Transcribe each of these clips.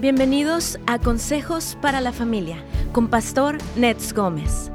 Bienvenidos a Consejos para la Familia con Pastor Nets Gómez.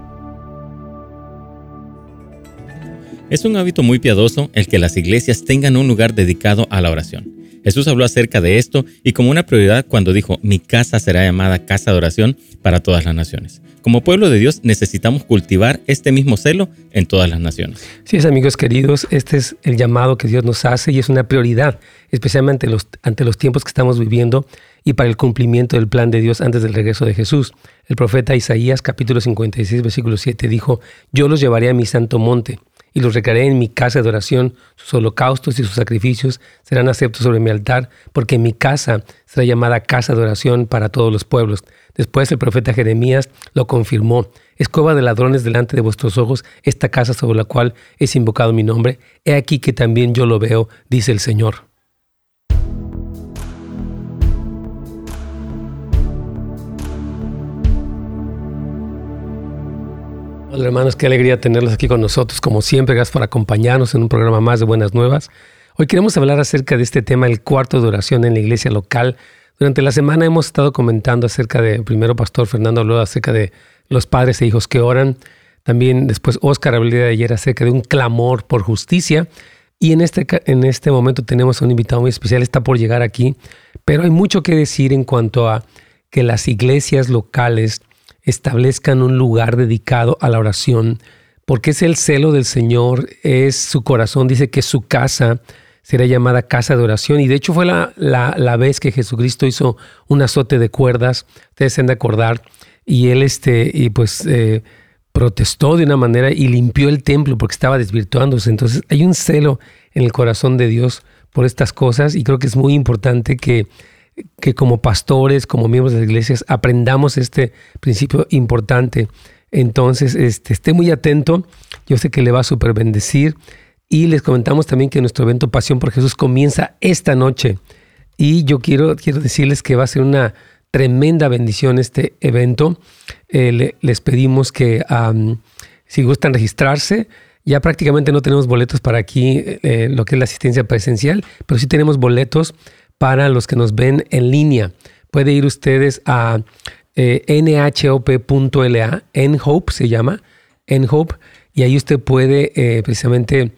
Es un hábito muy piadoso el que las iglesias tengan un lugar dedicado a la oración. Jesús habló acerca de esto y como una prioridad cuando dijo, mi casa será llamada casa de oración para todas las naciones. Como pueblo de Dios necesitamos cultivar este mismo celo en todas las naciones. Sí, amigos queridos, este es el llamado que Dios nos hace y es una prioridad, especialmente ante los tiempos que estamos viviendo y para el cumplimiento del plan de Dios antes del regreso de Jesús. El profeta Isaías capítulo 56 versículo 7 dijo, yo los llevaré a mi santo monte y los recrearé en mi casa de oración, sus holocaustos y sus sacrificios serán aceptos sobre mi altar, porque mi casa será llamada casa de oración para todos los pueblos. Después el profeta Jeremías lo confirmó. Escoba de ladrones delante de vuestros ojos esta casa sobre la cual es invocado mi nombre. He aquí que también yo lo veo, dice el Señor. Hola hermanos, qué alegría tenerlos aquí con nosotros. Como siempre, gracias por acompañarnos en un programa más de Buenas Nuevas. Hoy queremos hablar acerca de este tema, el cuarto de oración en la iglesia local. Durante la semana hemos estado comentando acerca de, primero Pastor Fernando habló acerca de los padres e hijos que oran. También después Oscar habló de ayer acerca de un clamor por justicia. Y en este, en este momento tenemos a un invitado muy especial, está por llegar aquí. Pero hay mucho que decir en cuanto a que las iglesias locales establezcan un lugar dedicado a la oración, porque es el celo del Señor, es su corazón, dice que su casa será llamada casa de oración. Y de hecho fue la, la, vez que Jesucristo hizo un azote de cuerdas, ustedes se han de acordar, y él este, y pues eh, protestó de una manera y limpió el templo porque estaba desvirtuándose. Entonces hay un celo en el corazón de Dios por estas cosas y creo que es muy importante que que como pastores, como miembros de las iglesias, aprendamos este principio importante. Entonces, este, esté muy atento. Yo sé que le va a super bendecir. Y les comentamos también que nuestro evento Pasión por Jesús comienza esta noche. Y yo quiero, quiero decirles que va a ser una tremenda bendición este evento. Eh, les pedimos que si gustan registrarse, ya prácticamente no tenemos boletos para aquí, eh, lo que es la asistencia presencial, pero sí tenemos boletos para los que nos ven en línea. Puede ir ustedes a eh, nhop.la, nhope se llama, nhope, y ahí usted puede eh, precisamente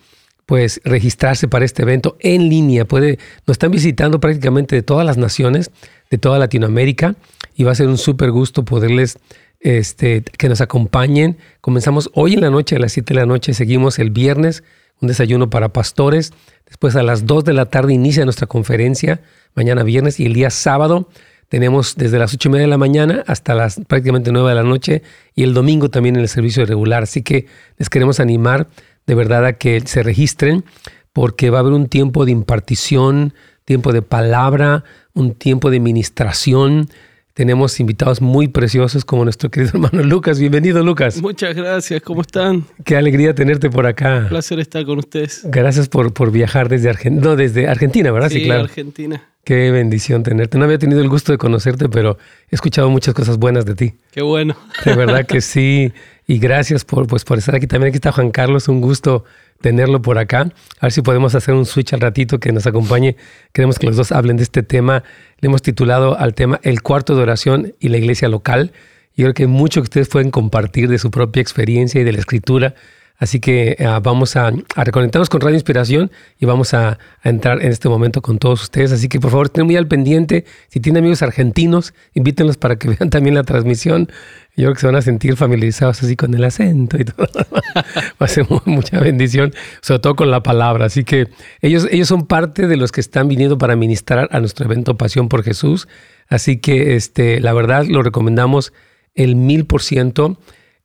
pues registrarse para este evento en línea. Puede, nos están visitando prácticamente de todas las naciones, de toda Latinoamérica, y va a ser un súper gusto poderles este, que nos acompañen. Comenzamos hoy en la noche, a las 7 de la noche, seguimos el viernes, un desayuno para pastores. Después a las 2 de la tarde inicia nuestra conferencia, mañana viernes, y el día sábado tenemos desde las 8 y media de la mañana hasta las prácticamente 9 de la noche, y el domingo también en el servicio regular. Así que les queremos animar de verdad a que se registren, porque va a haber un tiempo de impartición, tiempo de palabra, un tiempo de ministración tenemos invitados muy preciosos como nuestro querido hermano Lucas. Bienvenido, Lucas. Muchas gracias, ¿cómo están? Qué alegría tenerte por acá. Un placer estar con ustedes. Gracias por, por viajar desde, Argentina. no, desde Argentina, ¿verdad? Sí, claro. Argentina. Qué bendición tenerte. No había tenido el gusto de conocerte, pero he escuchado muchas cosas buenas de ti. Qué bueno. De verdad que sí. Y gracias por, pues, por estar aquí. También aquí está Juan Carlos, un gusto tenerlo por acá. A ver si podemos hacer un switch al ratito que nos acompañe. Queremos que los dos hablen de este tema. Le hemos titulado al tema El cuarto de oración y la iglesia local. Y creo que mucho que ustedes pueden compartir de su propia experiencia y de la escritura Así que ah, vamos a, reconectarnos con Radio Inspiración y vamos a, entrar en este momento con todos ustedes. Así que por favor estén muy al pendiente. Si tienen amigos argentinos, invítenlos para que vean también la transmisión. Yo creo que se van a sentir familiarizados así con el acento y todo. Va a ser mucha bendición, sobre todo con la palabra. Así que ellos, ellos son parte de los que están viniendo para ministrar a nuestro evento Pasión por Jesús. Así que este, la verdad lo recomendamos el mil por ciento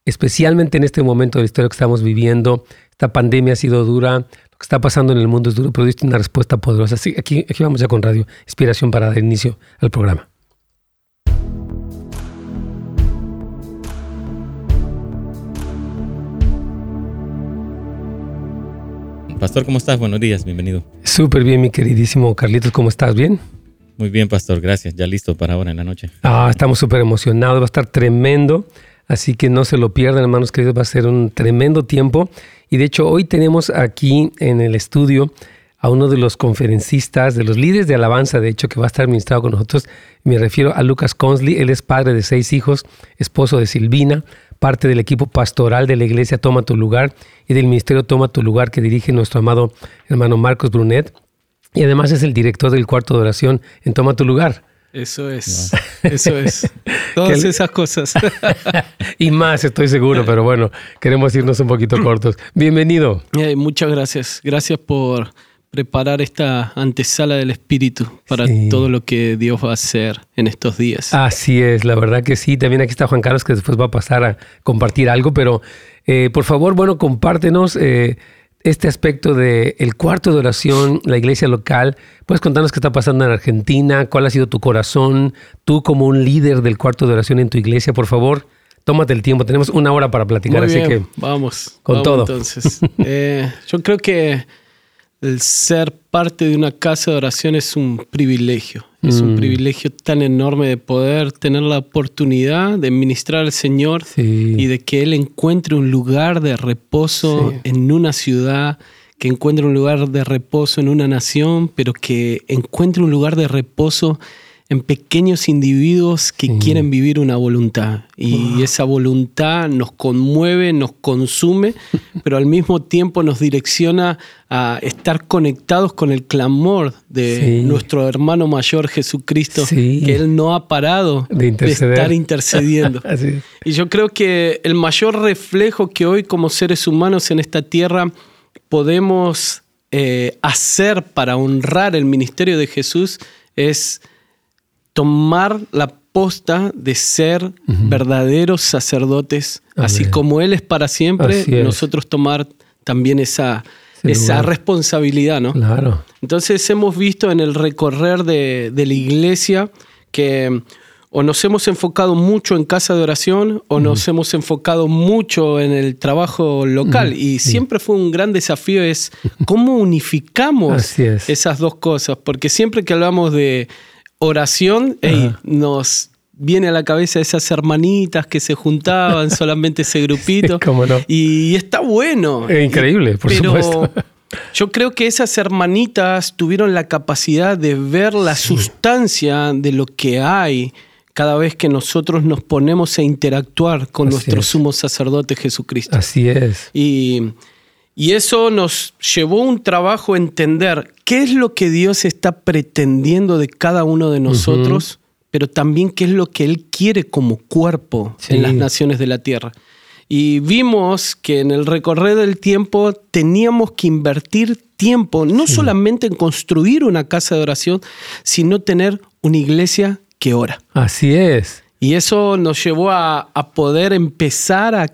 especialmente en este momento de la historia que estamos viviendo. Esta pandemia ha sido dura, lo que está pasando en el mundo es duro, pero Dios tiene una respuesta poderosa. Así aquí, aquí vamos ya con Radio Inspiración para dar inicio al programa. Pastor, ¿cómo estás? Buenos días, bienvenido. Súper bien, mi queridísimo Carlitos, ¿cómo estás? ¿Bien? Muy bien, Pastor, gracias. Ya listo para ahora en la noche. Ah, estamos súper emocionados, va a estar tremendo. Así que no se lo pierdan, hermanos queridos, va a ser un tremendo tiempo. Y de hecho, hoy tenemos aquí en el estudio a uno de los conferencistas, de los líderes de alabanza, de hecho, que va a estar ministrado con nosotros. Me refiero a Lucas Consley. Él es padre de seis hijos, esposo de Silvina, parte del equipo pastoral de la iglesia Toma tu lugar y del ministerio Toma tu lugar que dirige nuestro amado hermano Marcos Brunet. Y además es el director del cuarto de oración en Toma tu lugar. Eso es, eso es. Todas esas cosas. y más, estoy seguro, pero bueno, queremos irnos un poquito cortos. Bienvenido. muchas gracias. Gracias por preparar esta antesala del Espíritu para todo lo que Dios va a hacer en estos días. Así es, la verdad que sí. También aquí está Juan Carlos que después va a pasar a compartir algo, pero eh, por favor, bueno, compártenos. Eh, este aspecto del el cuarto de oración, la iglesia local. ¿Puedes contarnos qué está pasando en Argentina? ¿Cuál ha sido tu corazón? Tú como un líder del cuarto de oración en tu iglesia, por favor, tómate el tiempo. Tenemos una hora para platicar, así que vamos con todo. Entonces, eh, yo creo que el ser parte de una casa de oración es un privilegio. Es un mm. privilegio tan enorme de poder tener la oportunidad de ministrar al Señor y de que Él encuentre un lugar de reposo en una ciudad, que encuentre un lugar de reposo en una nación, pero que encuentre un lugar de reposo en pequeños individuos que quieren vivir una voluntad. Y esa voluntad nos conmueve, nos consume, pero al mismo tiempo nos direcciona a estar conectados con el clamor de nuestro hermano mayor Jesucristo, que Él no ha parado de, estar intercediendo. y yo creo que el mayor reflejo que hoy como seres humanos en esta tierra podemos eh, hacer para honrar el ministerio de Jesús es tomar la posta de ser verdaderos sacerdotes, así como Él es para siempre, nosotros tomar también esa, esa responsabilidad, ¿no? Claro. Entonces hemos visto en el recorrer de, la iglesia que o nos hemos enfocado mucho en casa de oración o nos hemos enfocado mucho en el trabajo local. Y siempre fue un gran desafío es cómo unificamos esas dos cosas, porque siempre que hablamos de oración, nos viene a la cabeza esas hermanitas que se juntaban, solamente ese grupito. Y está bueno. Es increíble, por supuesto. Yo creo que esas hermanitas tuvieron la capacidad de ver la sustancia de lo que hay cada vez que nosotros nos ponemos a interactuar con nuestro sumo sacerdote Jesucristo. Así es. Y y eso nos llevó un trabajo a entender qué es lo que Dios está pretendiendo de cada uno de nosotros, pero también qué es lo que Él quiere como cuerpo en las naciones de la tierra. Y vimos que en el recorrer del tiempo teníamos que invertir tiempo, no solamente en construir una casa de oración, sino tener una iglesia que ora. Así es. Y eso nos llevó a, a poder empezar a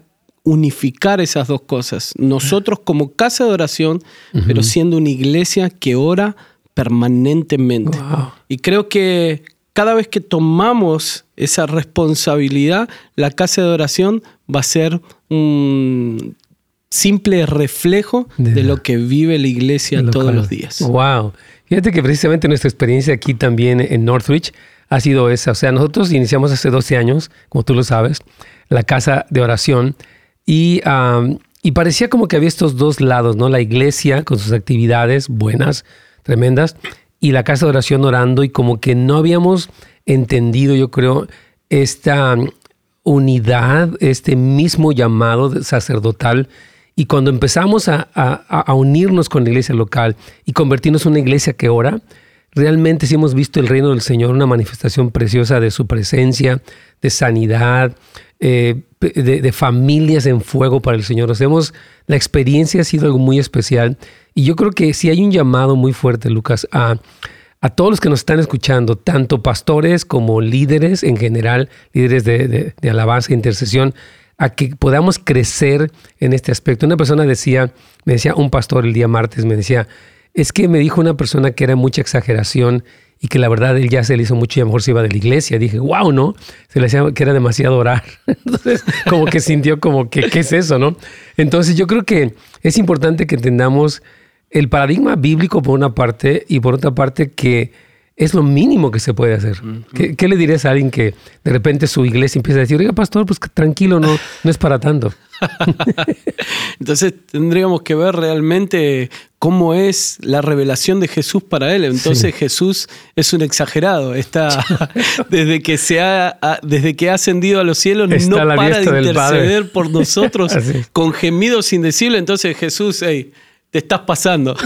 unificar esas dos cosas. Nosotros como casa de oración, pero siendo una iglesia que ora permanentemente. Y creo que cada vez que tomamos esa responsabilidad, la casa de oración va a ser un simple reflejo de, lo que vive la iglesia todos los días. Wow. Fíjate que precisamente nuestra experiencia aquí también en Northridge ha sido esa. O sea, nosotros iniciamos hace 12 años, como tú lo sabes, la casa de oración y, parecía como que había estos dos lados, ¿no? La iglesia con sus actividades buenas, tremendas, y la casa de oración orando, y como que no habíamos entendido, yo creo, esta unidad, este mismo llamado sacerdotal. Y cuando empezamos a, a, unirnos con la iglesia local y convertirnos en una iglesia que ora, realmente sí hemos visto el reino del Señor, una manifestación preciosa de su presencia, de sanidad, eh, de, familias en fuego para el Señor. Hacemos, la experiencia ha sido algo muy especial y yo creo que sí hay un llamado muy fuerte, Lucas, a, a todos los que nos están escuchando, tanto pastores como líderes en general, líderes de, de alabanza e intercesión, a que podamos crecer en este aspecto. Una persona decía, me decía un pastor el día martes, me decía, es que me dijo una persona que era mucha exageración y que la verdad él ya se le hizo mucho y a lo mejor se iba de la iglesia. Dije, wow, ¿no? Se le hacía que era demasiado orar. Entonces, como que sintió como que, ¿qué es eso, no? Entonces, yo creo que es importante que entendamos el paradigma bíblico por una parte y por otra parte que es lo mínimo que se puede hacer. ¿Qué, le dirías a alguien que de repente su iglesia empieza a decir, oiga, pastor, pues tranquilo, no, no es para tanto? Entonces tendríamos que ver realmente cómo es la revelación de Jesús para él. Entonces Jesús es un exagerado. Está desde que se ha desde que ha ascendido a los cielos no para de interceder por nosotros con gemidos indecibles. Entonces Jesús, hey, te estás pasando.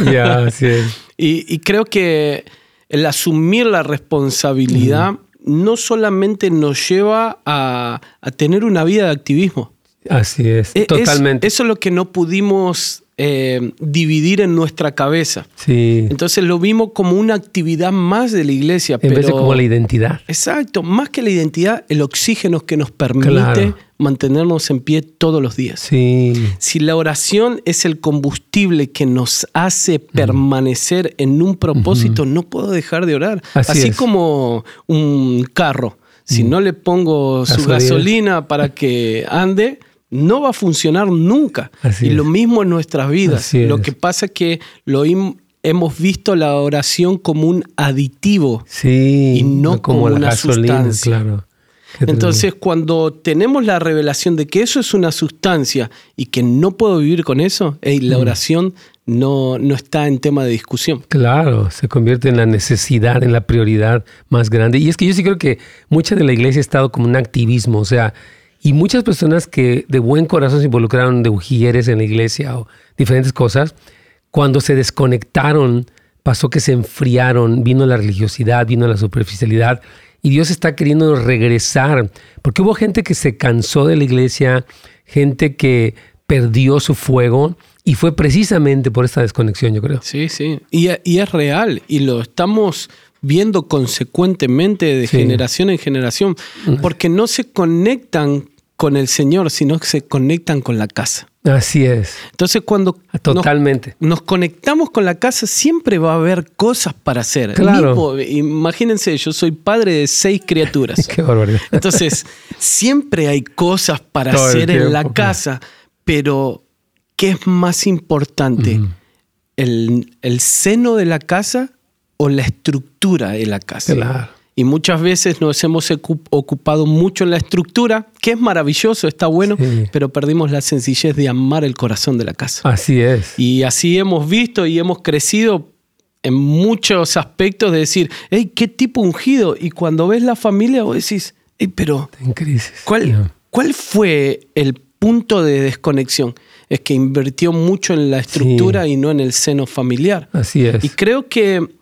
y, creo que el asumir la responsabilidad no solamente nos lleva a, tener una vida de activismo. Así es, e, totalmente. eso es lo que no pudimos eh, dividir en nuestra cabeza. Sí. Entonces lo vimos como una actividad más de la iglesia. En vez de como la identidad. Exacto, más que la identidad, el oxígeno que nos permite mantenernos en pie todos los días. Sí. Si la oración es el combustible que nos hace permanecer en un propósito, no puedo dejar de orar. Así, como un carro. Si no le pongo su gasolina para que ande, no va a funcionar nunca. y lo mismo en nuestras vidas. Lo que pasa es que lo hemos visto la oración como un aditivo y no, como, una sustancia. Claro. Entonces, cuando tenemos la revelación de que eso es una sustancia y que no puedo vivir con eso, la mm. oración no, no está en tema de discusión. Claro, se convierte en la necesidad, en la prioridad más grande. Y es que yo sí creo que mucha de la iglesia ha estado como un activismo, o sea, y muchas personas que de buen corazón se involucraron de ujieres en la iglesia o diferentes cosas, cuando se desconectaron, pasó que se enfriaron, vino la religiosidad, vino la superficialidad, y Dios está queriendo regresar, porque hubo gente que se cansó de la iglesia, gente que perdió su fuego, y fue precisamente por esta desconexión, yo creo. Sí, sí, y, y es real, y lo estamos viendo consecuentemente de generación en generación, porque no se conectan con el Señor, sino que se conectan con la casa. Así es. Entonces cuando Totalmente. Nos, conectamos con la casa, siempre va a haber cosas para hacer. Claro. imagínense, yo soy padre de seis criaturas. Qué barbaridad. Entonces, siempre hay cosas para hacer en la casa, pero ¿qué es más importante? el, el seno de la casa o la estructura de la casa. Y muchas veces nos hemos ocupado mucho en la estructura, que es maravilloso, está bueno, pero perdimos la sencillez de amar el corazón de la casa. Así es. Y así hemos visto y hemos crecido en muchos aspectos de decir, hey, qué tipo ungido. Y cuando ves la familia, vos decís, hey, pero. En crisis. ¿cuál, ¿Cuál fue el punto de desconexión? Es que invirtió mucho en la estructura y no en el seno familiar. Así es. Y creo que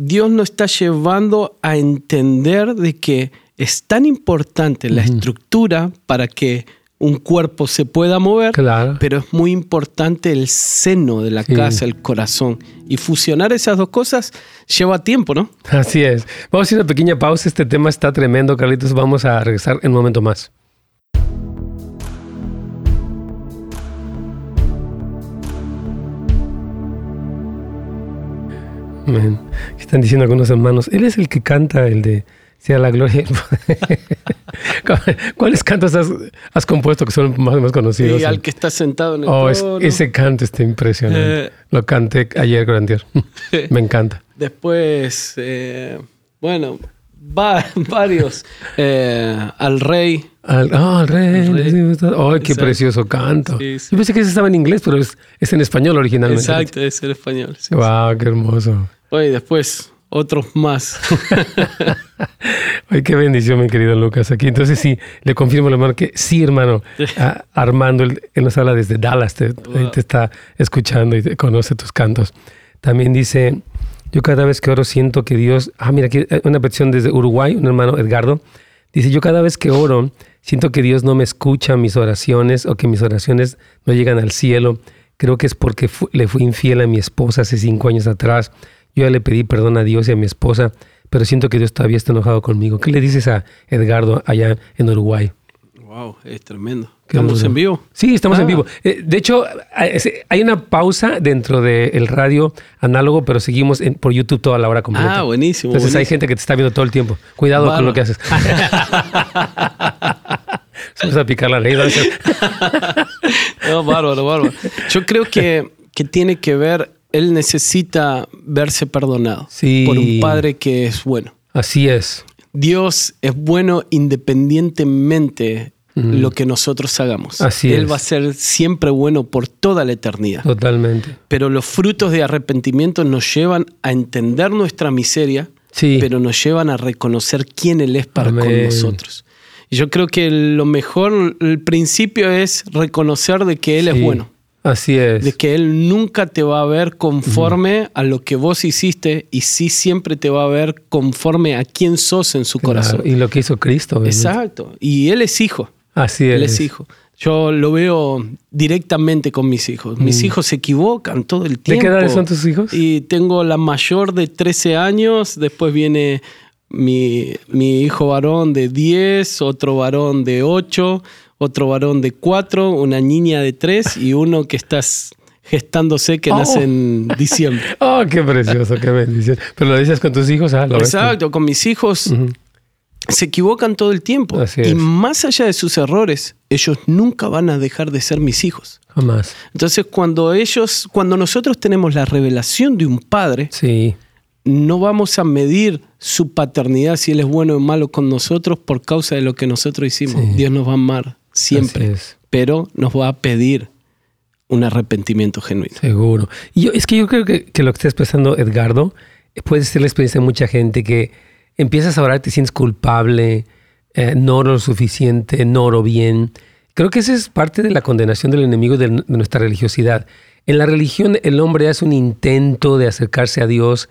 Dios nos está llevando a entender de que es tan importante la estructura para que un cuerpo se pueda mover, pero es muy importante el seno de la casa, el corazón. Y fusionar esas dos cosas lleva tiempo, ¿no? Así es. Vamos a hacer una pequeña pausa. Este tema está tremendo, Carlitos. Vamos a regresar en un momento más. Están diciendo algunos hermanos, él es el que canta el de sea la gloria. ¿Cuáles cantos has, compuesto que son más, más conocidos? Y al que está sentado en el oh, ese canto está impresionante. Eh. Lo canté ayer, Grandier. Me encanta. Después, eh, bueno, va, varios. Eh, al rey. Al, oh, al rey. ¡Ay, qué precioso canto! Yo pensé que ese estaba en inglés, pero es, es en español originalmente. Exacto, es en español. ¡Wow, qué hermoso! Oye, después otros más. Ay, qué bendición, mi querido Lucas. Aquí, entonces sí, le confirmo, hermano, que sí, hermano. Armando, él, nos habla desde Dallas, te, te, está escuchando y te conoce tus cantos. También dice, yo cada vez que oro siento que Dios... Ah, mira, aquí una petición desde Uruguay, un hermano Edgardo. Dice, yo cada vez que oro siento que Dios no me escucha mis oraciones o que mis oraciones no llegan al cielo. Creo que es porque le fui infiel a mi esposa hace cinco años atrás yo ya le pedí perdón a Dios y a mi esposa, pero siento que Dios todavía está enojado conmigo. ¿Qué le dices a Edgardo allá en Uruguay? Wow, es tremendo. ¿Estamos en vivo? Sí, estamos en ah. vivo. Eh, de hecho, hay una pausa dentro del radio análogo, pero seguimos por YouTube toda la hora completa. Ah, buenísimo. Entonces hay gente que te está viendo todo el tiempo. Cuidado con lo que haces. Vamos a picar la ley. no, bárbaro, bárbaro. Yo creo que, que tiene que ver él necesita verse perdonado Sí. por un padre que es bueno. Así es. Dios es bueno independientemente lo que nosotros hagamos. Así Él es. va a ser siempre bueno por toda la eternidad. Totalmente. Pero los frutos de arrepentimiento nos llevan a entender nuestra miseria, Sí. pero nos llevan a reconocer quién Él es para con nosotros. Y yo creo que lo mejor, el principio es reconocer de que Él es bueno, Así es. de que Él nunca te va a ver conforme a lo que vos hiciste y sí siempre te va a ver conforme a quién sos en su Claro, corazón. Y lo que hizo Cristo. obviamente. Exacto. Y Él es hijo. Así es. Él es hijo. Yo lo veo directamente con mis hijos. Mis hijos se equivocan todo el Mm. ¿De tiempo. qué edades son tus hijos? Y tengo la mayor de 13 años, después viene mi, mi hijo varón de 10, otro varón de 8, otro varón de 4, una niña de 3 y uno que está gestándose que Oh. nace en diciembre. Oh, qué precioso, qué bendición. Pero lo dices con tus hijos, ah, lo ves. Exacto, con mis hijos se equivocan todo el tiempo. Así Y es. más allá de sus errores, ellos nunca van a dejar de ser mis hijos. Jamás. Entonces, cuando ellos, cuando nosotros tenemos la revelación de un padre, Sí. no vamos a medir su paternidad si él es bueno o malo con nosotros por causa de lo que nosotros hicimos. Sí. Dios nos va a amar siempre, pero nos va a pedir un arrepentimiento genuino. Seguro. Y yo, es que yo creo que, que lo que está expresando Edgardo puede ser la experiencia de mucha gente que empiezas a orar, te sientes culpable, eh, no oro lo suficiente, no oro bien. Creo que esa es parte de la condenación del enemigo de, de nuestra religiosidad. En la religión el hombre hace un intento de acercarse a Dios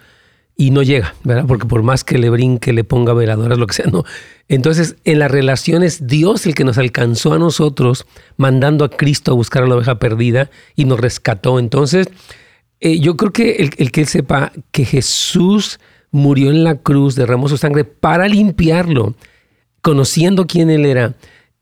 y no llega, ¿verdad? Porque por más que le brinque, le ponga veladoras, lo que sea, no. Entonces, en las relaciones, Dios el que nos alcanzó a nosotros, mandando a Cristo a buscar a la oveja perdida y nos rescató. Entonces, eh, yo creo que el, el que él sepa que Jesús murió en la cruz, derramó su sangre para limpiarlo, conociendo quién él era,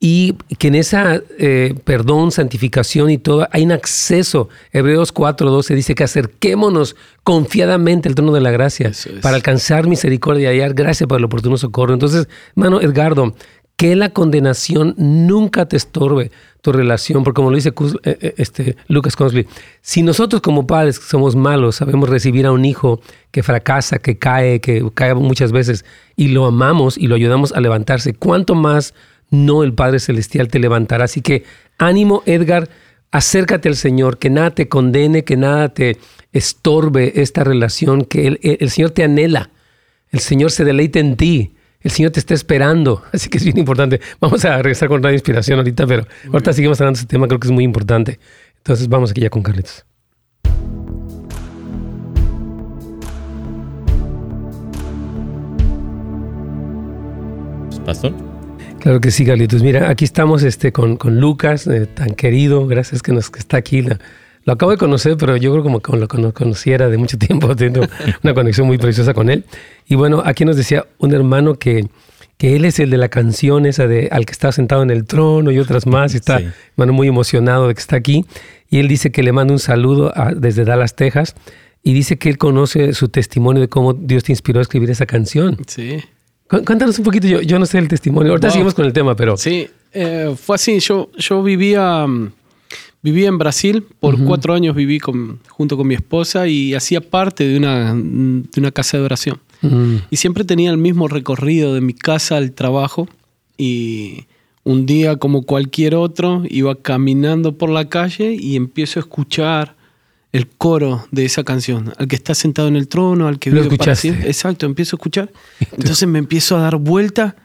y que en esa eh, perdón, santificación y todo, hay un acceso. Hebreos 4.12 dice que acerquémonos confiadamente al trono de la gracia es. para alcanzar misericordia y hallar gracia para el oportuno socorro. Entonces, hermano Edgardo, que la condenación nunca te estorbe tu relación, porque como lo dice eh, eh, este, Lucas Consley, si nosotros como padres somos malos sabemos recibir a un hijo que fracasa, que cae, que cae muchas veces, y lo amamos y lo ayudamos a levantarse, ¿cuánto más no el Padre Celestial te levantará? Así que ánimo, Edgar, acércate al Señor, que nada te condene, que nada te estorbe esta relación, que el, el Señor te anhela, el Señor se deleita en ti. El Señor te está esperando, así que es bien importante. Vamos a regresar con Radio Inspiración ahorita, pero ahorita seguimos hablando de este tema, creo que es muy importante. Entonces vamos aquí ya con Carlitos. Pastor. Claro que sí, Carlitos. Mira, aquí estamos este, con, con Lucas, eh, tan querido, gracias que, nos, que está aquí. La- lo acabo de conocer, pero yo creo como que lo cono- conociera de mucho tiempo, tengo una conexión muy preciosa con él. Y bueno, aquí nos decía un hermano que, que él es el de la canción esa de al que está sentado en el trono y otras más, y está Sí. hermano muy emocionado de que está aquí. Y él dice que le manda un saludo a- desde Dallas, Texas, y dice que él conoce su testimonio de cómo Dios te inspiró a escribir esa canción. Sí. Cu- Cuéntanos un poquito, yo, yo no sé el testimonio. Ahorita Wow. seguimos con el tema, pero... Sí, eh, fue así. Yo, yo vivía, mm, vivía en Brasil, por cuatro años viví con, junto con mi esposa y hacía parte de una, mm, de una casa de oración. Mm, Y siempre tenía el mismo recorrido de mi casa al trabajo y un día como cualquier otro iba caminando por la calle y empiezo a escuchar el coro de esa canción, al que está sentado en el trono, al que Lo vive para siempre. Exacto, empiezo a escuchar. Entonces me empiezo a dar vuelta,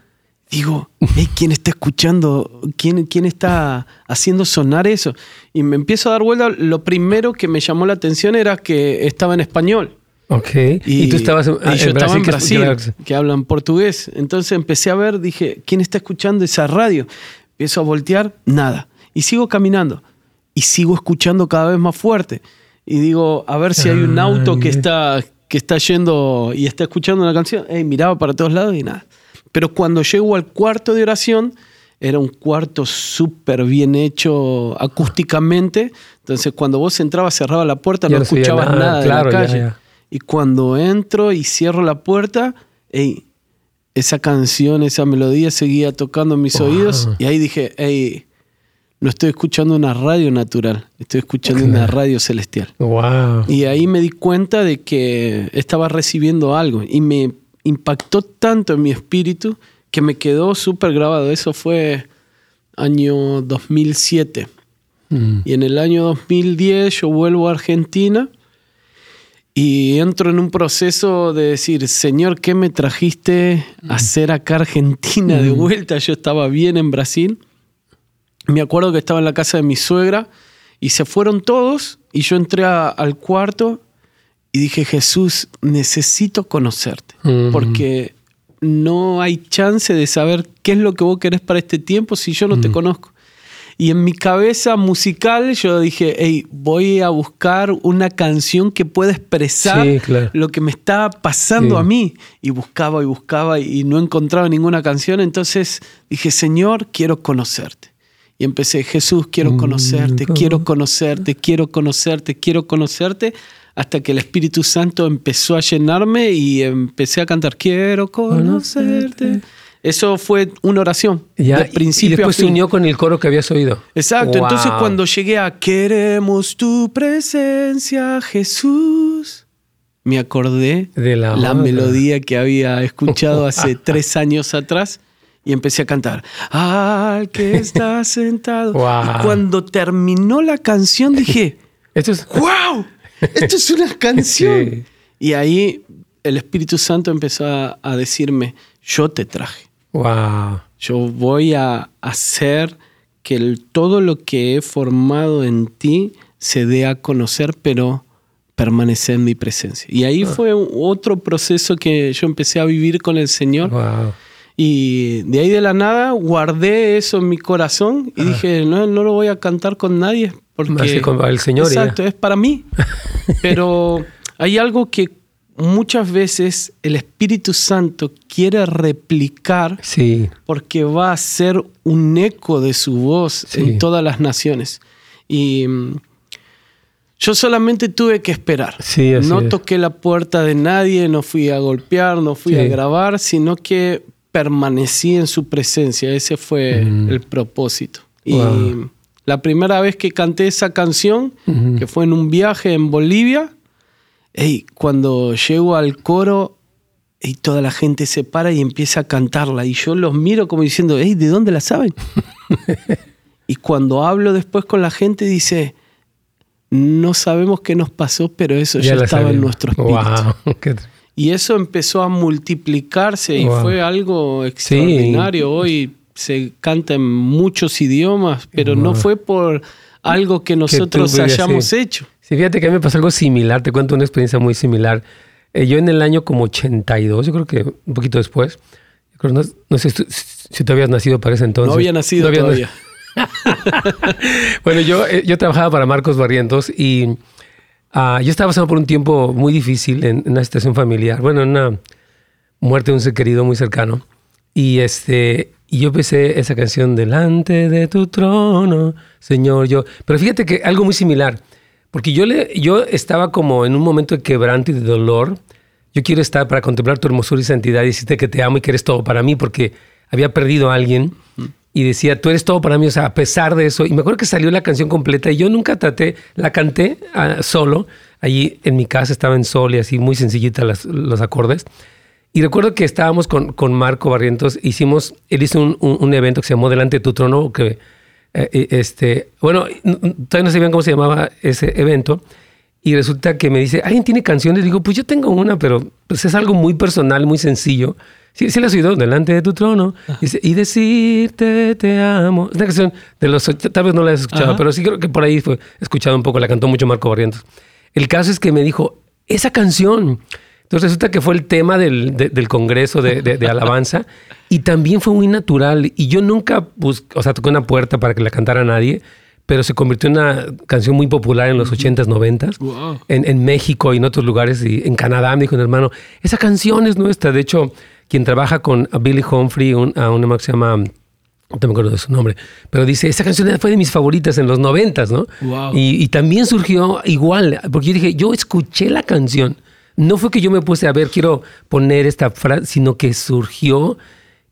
digo, "Ey, ¿quién está escuchando? ¿Quién, ¿Quién está haciendo sonar eso? Y me empiezo a dar vuelta, lo primero que me llamó la atención era que estaba en español. ok. Y, tú estabas en, y yo estaba en que- Brasil, que hablan portugués. Entonces empecé a ver, dije, ¿quién está escuchando esa radio? Empiezo a voltear, nada. Y sigo caminando. Y sigo escuchando cada vez más fuerte. Y digo, a ver si hay un auto que está, que está yendo y está escuchando una canción. Ey, miraba para todos lados y nada. Pero cuando llego al cuarto de oración, era un cuarto súper bien hecho acústicamente. Entonces, cuando vos entrabas, cerraba la puerta, Ya no escuchabas nada, nada, claro, de ya, la calle. ya. Y cuando entro y cierro la puerta, ey, esa canción, esa melodía seguía tocando en mis Wow. oídos. Y ahí dije, hey, no estoy escuchando una radio natural, estoy escuchando una radio celestial. Wow. Y ahí me di cuenta de que estaba recibiendo algo y me impactó tanto en mi espíritu que me quedó súper grabado. Eso fue año 2007. Mm. Y en el año 2010 yo vuelvo a Argentina y entro en un proceso de decir, Señor, ¿qué me trajiste a hacer acá Argentina de vuelta? Yo estaba bien en Brasil. Me acuerdo que estaba en la casa de mi suegra y se fueron todos y yo entré a- al cuarto y dije, Jesús, necesito conocerte porque no hay chance de saber qué es lo que vos querés para este tiempo si yo no te conozco. Y en mi cabeza musical yo dije, hey, voy a buscar una canción que pueda expresar Sí, claro. lo que me está pasando Sí. a mí. Y buscaba y buscaba y no encontraba ninguna canción. Entonces dije, Señor, quiero conocerte. Y empecé, Jesús, quiero conocerte, Mm, quiero conocerte, quiero conocerte, quiero conocerte. Hasta que el Espíritu Santo empezó a llenarme y empecé a cantar, quiero conocerte. Eso fue una oración. Ya, principio y después se unió con el coro que habías oído. Exacto, entonces cuando llegué a queremos tu presencia, Jesús, me acordé De la la melodía que había escuchado hace tres años atrás y empecé a cantar, al que está sentado. Wow. Y cuando terminó la canción dije, Esto es. ¡Wow! Esto es una canción. Sí. Y ahí el Espíritu Santo empezó a, a decirme, yo te traje. Wow. Yo voy a hacer que el- todo lo que he formado en ti se dé a conocer, pero permanece en mi presencia. Y ahí fue un- otro proceso que yo empecé a vivir con el Señor. Wow. Y de ahí de la nada guardé eso en mi corazón y dije, no, no lo voy a cantar con nadie. Porque, con el Señor, ya. Exacto, es para mí. Pero hay algo que muchas veces el Espíritu Santo quiere replicar Sí. porque va a ser un eco de su voz Sí. en todas las naciones. Y mm, yo solamente tuve que esperar. Sí, así no es. toqué la puerta de nadie, no fui a golpear, no fui a grabar, sino que permanecí en su presencia. Ese fue Mm. el propósito. Y la primera vez que canté esa canción, Ujú. que fue en un viaje en Bolivia, ey, cuando llego al coro, y toda la gente se para y empieza a cantarla. Y yo los miro como diciendo, hey, ¿de dónde la saben? y cuando hablo después con la gente, dice, no sabemos qué nos pasó, pero eso ya, estaba en nuestro espíritu. Wow. Y eso empezó a multiplicarse y Wow. fue algo extraordinario. Hoy se canta en muchos idiomas, pero no fue por algo que nosotros hayamos sí. hecho. Sí, fíjate que a mí me pasó algo similar, te cuento una experiencia muy similar. Eh, yo en el año como 82, yo creo que un poquito después, no, no sé si, tú habías nacido para ese entonces. no había nacido No había todavía. bueno, yo, eh, yo trabajaba para Marcos Barrientos y ah, yo estaba pasando por un tiempo muy difícil en, una situación familiar. Bueno, en una muerte de un ser querido muy cercano. Y, este, yo empecé esa canción, Delante de tu trono, Señor, yo. Pero fíjate que algo muy similar, porque yo, le, yo estaba como en un momento de quebranto y de dolor. Yo quiero estar para contemplar tu hermosura y santidad y decirte que te amo y que eres todo para mí, porque había perdido a alguien y decía, tú eres todo para mí, o sea, a pesar de eso. Y me acuerdo que salió la canción completa y yo nunca traté, la canté ah, solo, allí en mi casa estaba en sol y así muy sencillita las- los acordes. Y recuerdo que estábamos con, con Marco Barrientos, hicimos, él hizo un, un- evento que se llamó Delante de tu trono, que, eh, eh, este, bueno, todavía no sabían cómo se llamaba ese evento, y resulta que me dice, ¿alguien tiene canciones? Digo, pues yo tengo una, pero pues es algo muy personal, muy sencillo. Sí, sí la oído, Delante de tu trono. Dice, y decirte te amo. Es una canción de los, tal vez no la has escuchado, Ajá. pero sí creo que por ahí fue escuchado un poco, la cantó mucho Marco Barrientos. El caso es que me dijo, esa canción. Entonces resulta que fue el tema del, de- del congreso de, de- de alabanza y también fue muy natural. Y yo nunca, bus- o sea, toqué una puerta para que la cantara nadie, pero se convirtió en una canción muy popular en los 80s, 90s. Wow. En, en México y en otros lugares, y en Canadá, me dijo un hermano, esa canción es nuestra. De hecho, quien trabaja con Billy Humphrey, un, a una que se llama, no me acuerdo de su nombre, pero dice, esa canción fue de mis favoritas en los noventas, ¿no? Wow. Y, y también surgió igual, porque yo dije, yo escuché la canción. No fue que yo me puse a ver, quiero poner esta frase, sino que surgió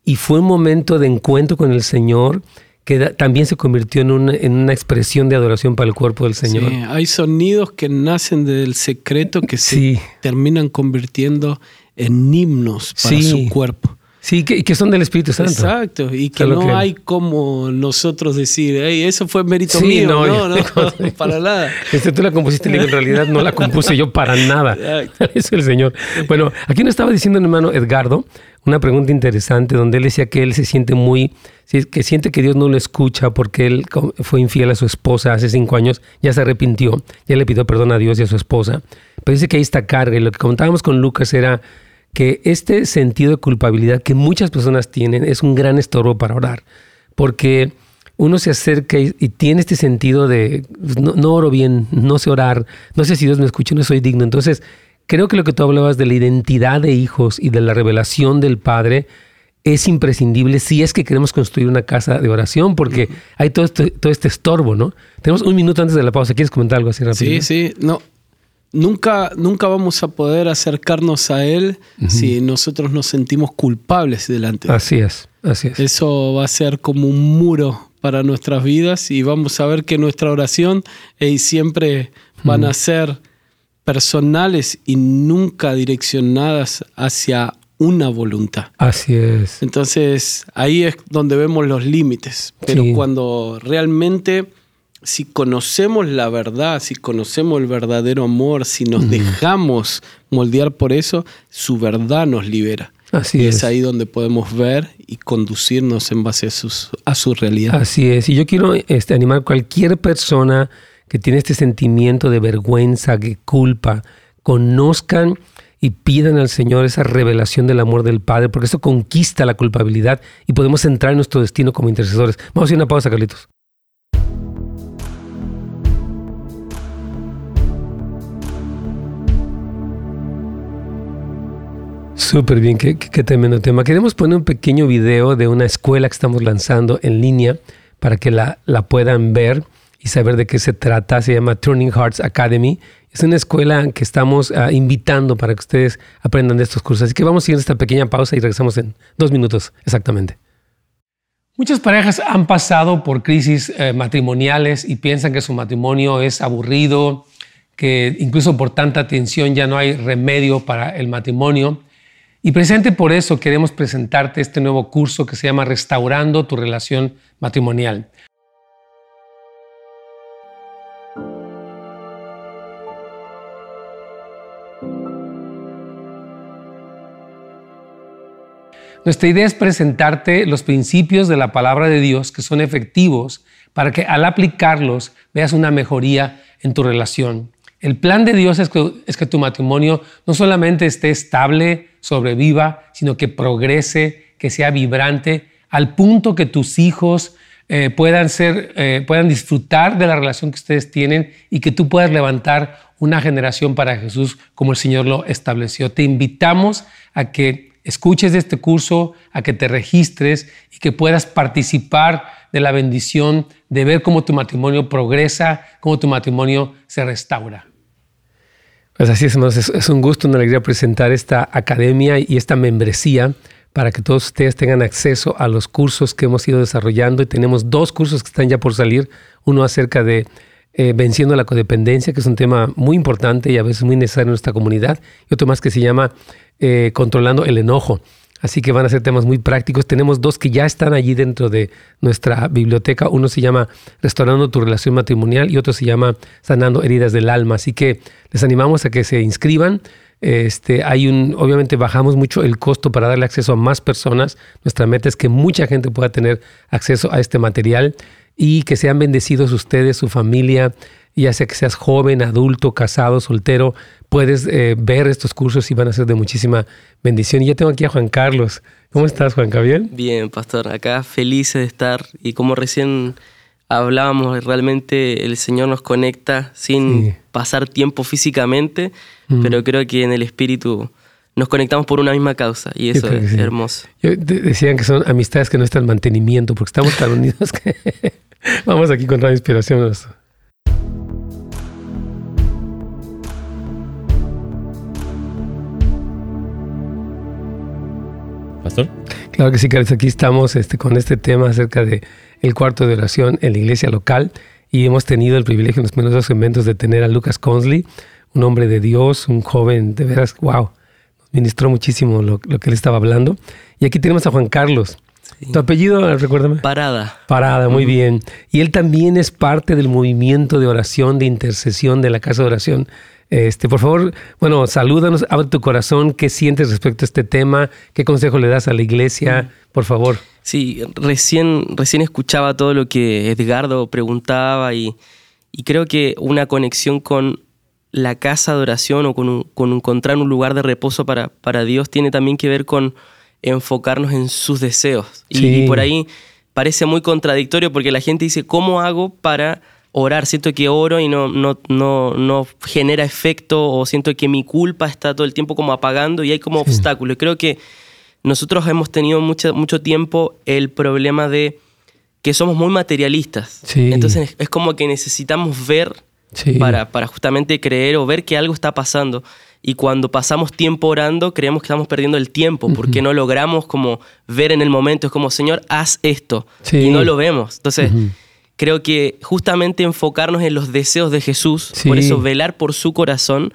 y fue un momento de encuentro con el Señor que también se convirtió en una, en una, expresión de adoración para el cuerpo del Señor. Sí, hay sonidos que nacen del secreto que se terminan convirtiendo en himnos para su cuerpo. Sí, que, que son del Espíritu Santo. Exacto, y que no hay como nosotros decir, eso fue mérito mío. No, no, no, para nada. Este, tú la compusiste, en realidad no la compuse yo para nada. Es el Señor. Bueno, aquí nos estaba diciendo mi hermano Edgardo una pregunta interesante donde él decía que él se siente muy, que siente que Dios no lo escucha porque él fue infiel a su esposa hace cinco años, ya se arrepintió, ya le pidió perdón a Dios y a su esposa. Pero dice que ahí está carga y lo que contábamos con Lucas era que este sentido de culpabilidad que muchas personas tienen es un gran estorbo para orar, porque uno se acerca y, tiene este sentido de pues, no, oro bien, no sé orar, no sé si Dios me escucha, no soy digno. Entonces, creo que lo que tú hablabas de la identidad de hijos y de la revelación del Padre es imprescindible si es que queremos construir una casa de oración, porque hay todo este, todo este estorbo, ¿no? Tenemos un minuto antes de la pausa. ¿Quieres comentar algo así rápido? Sí, sí. No, nunca, nunca vamos a poder acercarnos a Él si nosotros nos sentimos culpables delante de Él. Así es, así es. Eso va a ser como un muro para nuestras vidas y vamos a ver que nuestra oración siempre van a ser personales y nunca direccionadas hacia una voluntad. Así es. Entonces ahí es donde vemos los límites, pero cuando realmente si conocemos la verdad, si conocemos el verdadero amor, si nos dejamos moldear por eso, su verdad nos libera. Así y es. es ahí donde podemos ver y conducirnos en base a, sus, a su realidad. Así es. Y yo quiero este, animar a cualquier persona que tiene este sentimiento de vergüenza, que culpa, conozcan y pidan al Señor esa revelación del amor del Padre, porque eso conquista la culpabilidad y podemos entrar en nuestro destino como intercesores. Vamos a hacer una pausa, Carlitos. Súper bien, qué, qué, tremendo tema. Queremos poner un pequeño video de una escuela que estamos lanzando en línea para que la, la puedan ver y saber de qué se trata. Se llama Turning Hearts Academy. Es una escuela que estamos uh, invitando para que ustedes aprendan de estos cursos. Así que vamos a ir esta pequeña pausa y regresamos en dos minutos exactamente. Muchas parejas han pasado por crisis eh, matrimoniales y piensan que su matrimonio es aburrido, que incluso por tanta tensión ya no hay remedio para el matrimonio. Y precisamente por eso queremos presentarte este nuevo curso que se llama Restaurando tu relación matrimonial. Nuestra idea es presentarte los principios de la palabra de Dios que son efectivos para que al aplicarlos veas una mejoría en tu relación. El plan de Dios es que, tu matrimonio no solamente esté estable, sobreviva, sino que progrese, que sea vibrante, al punto que tus hijos eh, puedan, ser, eh, puedan disfrutar de la relación que ustedes tienen y que tú puedas levantar una generación para Jesús como el Señor lo estableció. Te invitamos a que escuches este curso, a que te registres y que puedas participar de la bendición de ver cómo tu matrimonio progresa, cómo tu matrimonio se restaura. Pues así es, hermanos, es, un gusto, una alegría presentar esta academia y esta membresía para que todos ustedes tengan acceso a los cursos que hemos ido desarrollando. Y tenemos dos cursos que están ya por salir, uno acerca de eh, venciendo la codependencia, que es un tema muy importante y a veces muy necesario en nuestra comunidad, y otro más que se llama eh, controlando el enojo. Así que van a ser temas muy prácticos. Tenemos dos que ya están allí dentro de nuestra biblioteca. Uno se llama Restaurando tu relación matrimonial y otro se llama Sanando heridas del alma. Así que les animamos a que se inscriban. Este, hay un, obviamente bajamos mucho el costo para darle acceso a más personas. Nuestra meta es que mucha gente pueda tener acceso a este material y que sean bendecidos ustedes, su familia, ya sea que seas joven, adulto, casado, soltero, puedes eh, ver estos cursos y van a ser de muchísima bendición. Y ya tengo aquí a Juan Carlos. ¿Cómo estás, Juan Bien. Bien, pastor. Acá feliz de estar. Y como recién hablábamos, realmente el Señor nos conecta sin pasar tiempo físicamente, pero creo que en el espíritu nos conectamos por una misma causa y eso es hermoso. decían que son amistades que no están en mantenimiento porque estamos tan unidos que vamos aquí con la inspiración. Pastor. Claro que sí, Carlos. Aquí estamos este, con este tema acerca de el cuarto de oración en la iglesia local y hemos tenido el privilegio en los primeros dos segmentos de tener a Lucas Consley, un hombre de Dios, un joven de veras, wow, ministró muchísimo lo, que él estaba hablando. Y aquí tenemos a Juan Carlos. ¿Tu apellido, recuérdame? Parada. Parada, muy bien. Y él también es parte del movimiento de oración, de intercesión de la Casa de Oración este, por favor, bueno, salúdanos, abre tu corazón, ¿qué sientes respecto a este tema? ¿Qué consejo le das a la iglesia? Por favor. Sí, recién, recién escuchaba todo lo que Edgardo preguntaba y, creo que una conexión con la casa de oración o con, encontrar un lugar de reposo para, para, Dios tiene también que ver con enfocarnos en sus deseos. y por ahí parece muy contradictorio porque la gente dice, ¿cómo hago para orar, siento que oro y no, no, no, no genera efecto o siento que mi culpa está todo el tiempo como apagando y hay como obstáculos. Creo que nosotros hemos tenido mucho, mucho tiempo el problema de que somos muy materialistas. Entonces es como que necesitamos ver para, para justamente creer o ver que algo está pasando. Y cuando pasamos tiempo orando, creemos que estamos perdiendo el tiempo porque no logramos como ver en el momento. Es como, Señor, haz esto. Y no lo vemos. Entonces creo que justamente enfocarnos en los deseos de Jesús, por eso velar por su corazón,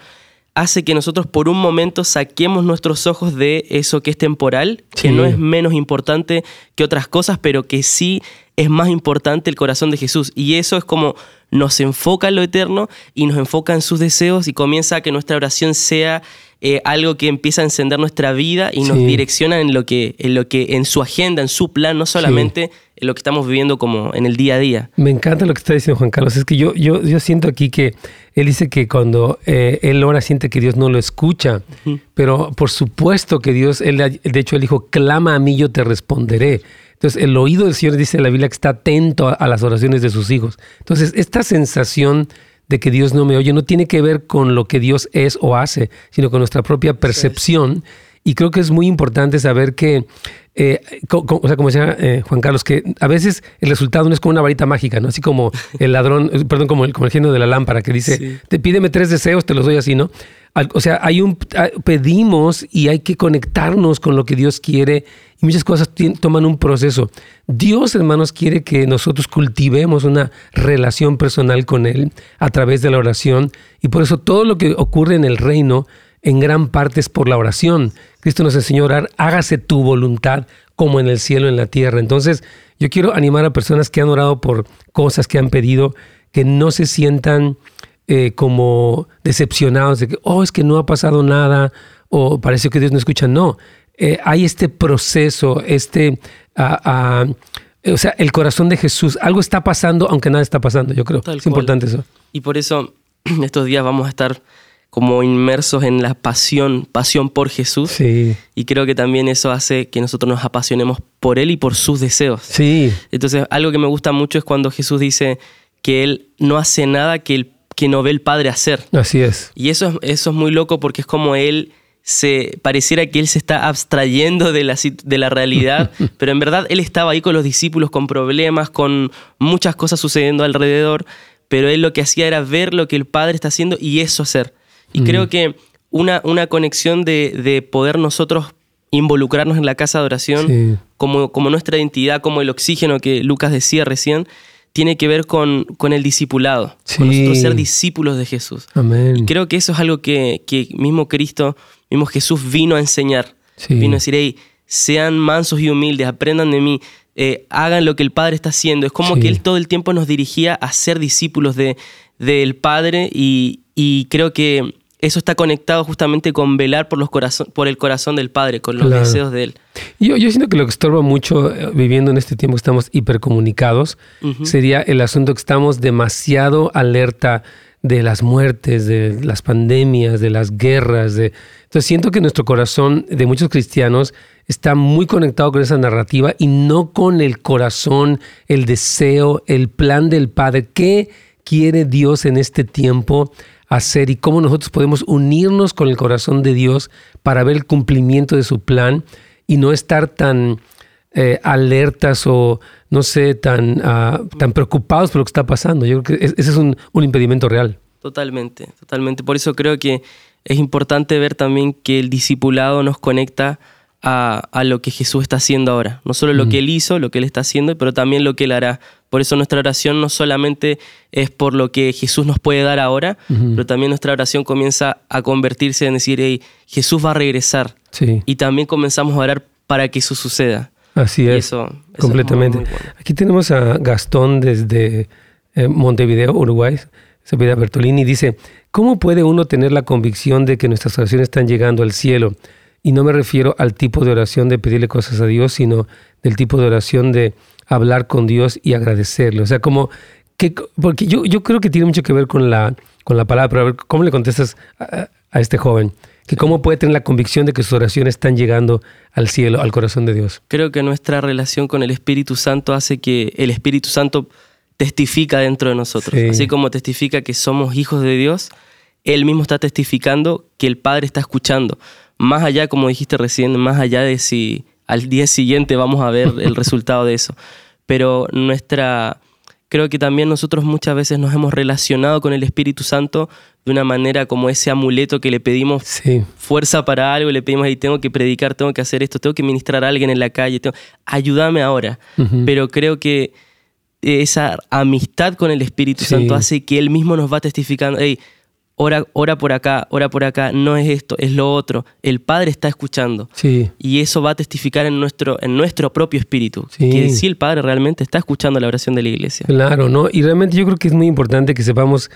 hace que nosotros por un momento saquemos nuestros ojos de eso que es temporal, que no es menos importante que otras cosas, pero que sí es más importante el corazón de Jesús. Y eso es como nos enfoca en lo eterno y nos enfoca en sus deseos y comienza a que nuestra oración sea eh, algo que empieza a encender nuestra vida y nos direcciona en lo, que, en lo que, en su agenda, en su plan, no solamente en lo que estamos viviendo como en el día a día. Me encanta lo que está diciendo Juan Carlos. Es que yo, yo, yo siento aquí que él dice que cuando eh, él ora siente que Dios no lo escucha, pero por supuesto que Dios, él, de hecho él dijo, clama a mí, yo te responderé. Entonces, el oído del Señor dice en la Biblia que está atento a, las oraciones de sus hijos. Entonces, esta sensación de que Dios no me oye no tiene que ver con lo que Dios es o hace, sino con nuestra propia percepción. Y creo que es muy importante saber que, eh, o sea, como decía eh, Juan Carlos, que a veces el resultado no es como una varita mágica, ¿no? Así como el ladrón, eh, perdón, como el, como el genio de la lámpara que dice, te pídeme tres deseos, te los doy así, ¿no? O sea, hay un, pedimos y hay que conectarnos con lo que Dios quiere y muchas cosas toman un proceso. Dios, hermanos, quiere que nosotros cultivemos una relación personal con Él a través de la oración y por eso todo lo que ocurre en el reino en gran parte es por la oración. Cristo nos enseñó a orar, hágase tu voluntad como en el cielo, en la tierra. Entonces, yo quiero animar a personas que han orado por cosas que han pedido, que no se sientan eh, como decepcionados de que, oh, es que no ha pasado nada o parece que Dios no escucha. No, eh, hay este proceso, este, ah, ah, o sea, el corazón de Jesús. Algo está pasando aunque nada está pasando, yo creo. es importante eso. Y por eso estos días vamos a estar como inmersos en la pasión, pasión por Jesús. Sí. Y creo que también eso hace que nosotros nos apasionemos por Él y por sus deseos. Sí. Entonces, algo que me gusta mucho es cuando Jesús dice que Él no hace nada que el que no ve el padre hacer. Así es. Y eso, eso es muy loco porque es como él se pareciera que él se está abstrayendo de la, de la realidad, pero en verdad él estaba ahí con los discípulos, con problemas, con muchas cosas sucediendo alrededor, pero él lo que hacía era ver lo que el Padre está haciendo y eso hacer. Y creo que una, una conexión de, de, poder nosotros involucrarnos en la casa de oración como, como nuestra identidad, como el oxígeno que Lucas decía recién, tiene que ver con, con el discipulado, con nosotros ser discípulos de Jesús. Amén. creo que eso es algo que, que, mismo Cristo, mismo Jesús vino a enseñar. Vino a decir, hey, sean mansos y humildes, aprendan de mí, eh, hagan lo que el Padre está haciendo. Es como que Él todo el tiempo nos dirigía a ser discípulos de, del Padre y, y creo que eso está conectado justamente con velar por, los corazón, por el corazón del Padre, con los deseos de Él. Yo, yo siento que lo que estorba mucho eh, viviendo en este tiempo que estamos hipercomunicados sería el asunto que estamos demasiado alerta de las muertes, de las pandemias, de las guerras. De... Entonces siento que nuestro corazón de muchos cristianos está muy conectado con esa narrativa y no con el corazón, el deseo, el plan del Padre. ¿Qué quiere Dios en este tiempo? Hacer y cómo nosotros podemos unirnos con el corazón de Dios para ver el cumplimiento de su plan y no estar tan eh, alertas o, no sé, tan, ah, tan preocupados por lo que está pasando. Yo creo que ese es un, un impedimento real. Totalmente, totalmente. Por eso creo que es importante ver también que el discipulado nos conecta a, lo que Jesús está haciendo ahora. No solo lo que Él hizo, lo que Él está haciendo, pero también lo que Él hará. Por eso nuestra oración no solamente es por lo que Jesús nos puede dar ahora, pero también nuestra oración comienza a convertirse en decir, hey, Jesús va a regresar. Y también comenzamos a orar para que eso suceda. Así es. completamente. Aquí tenemos a Gastón desde eh, Montevideo, Uruguay. Se pide a Bertolini. Dice, ¿cómo puede uno tener la convicción de que nuestras oraciones están llegando al cielo? Y no me refiero al tipo de oración de pedirle cosas a Dios, sino del tipo de oración de hablar con Dios y agradecerle. O sea, como que, porque yo, yo creo que tiene mucho que ver con la, con la palabra, pero a ver, ¿cómo le contestas a, este joven? Que cómo puede tener la convicción de que sus oraciones están llegando al cielo, al corazón de Dios. Creo que nuestra relación con el Espíritu Santo hace que el Espíritu Santo testifica dentro de nosotros. Así como testifica que somos hijos de Dios, Él mismo está testificando que el Padre está escuchando más allá, como dijiste recién, más allá de si al día siguiente vamos a ver el resultado de eso. Pero nuestra, creo que también nosotros muchas veces nos hemos relacionado con el Espíritu Santo de una manera como ese amuleto que le pedimos fuerza para algo, le pedimos, ahí tengo que predicar, tengo que hacer esto, tengo que ministrar a alguien en la calle, ayúdame ahora. Pero creo que esa amistad con el Espíritu Santo hace que Él mismo nos va testificando, hey, ora, ora por acá, ora por acá, no es esto, es lo otro. El Padre está escuchando. Sí. Y eso va a testificar en nuestro, en nuestro propio espíritu. Que sí el Padre realmente está escuchando la oración de la iglesia. Claro, ¿no? Y realmente yo creo que es muy importante que sepamos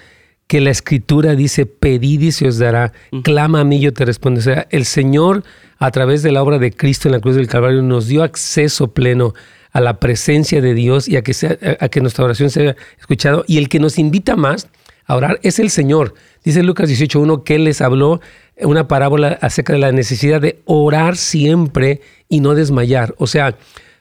que la escritura dice, pedid y se os dará, clama a mí y yo te respondo. O sea, el Señor, a través de la obra de Cristo en la cruz del Calvario, nos dio acceso pleno a la presencia de Dios y a que, sea, a que nuestra oración sea escuchada. Y el que nos invita más orar es el Señor. Dice Lucas 18.1 que les habló una parábola acerca de la necesidad de orar siempre y no desmayar. O sea,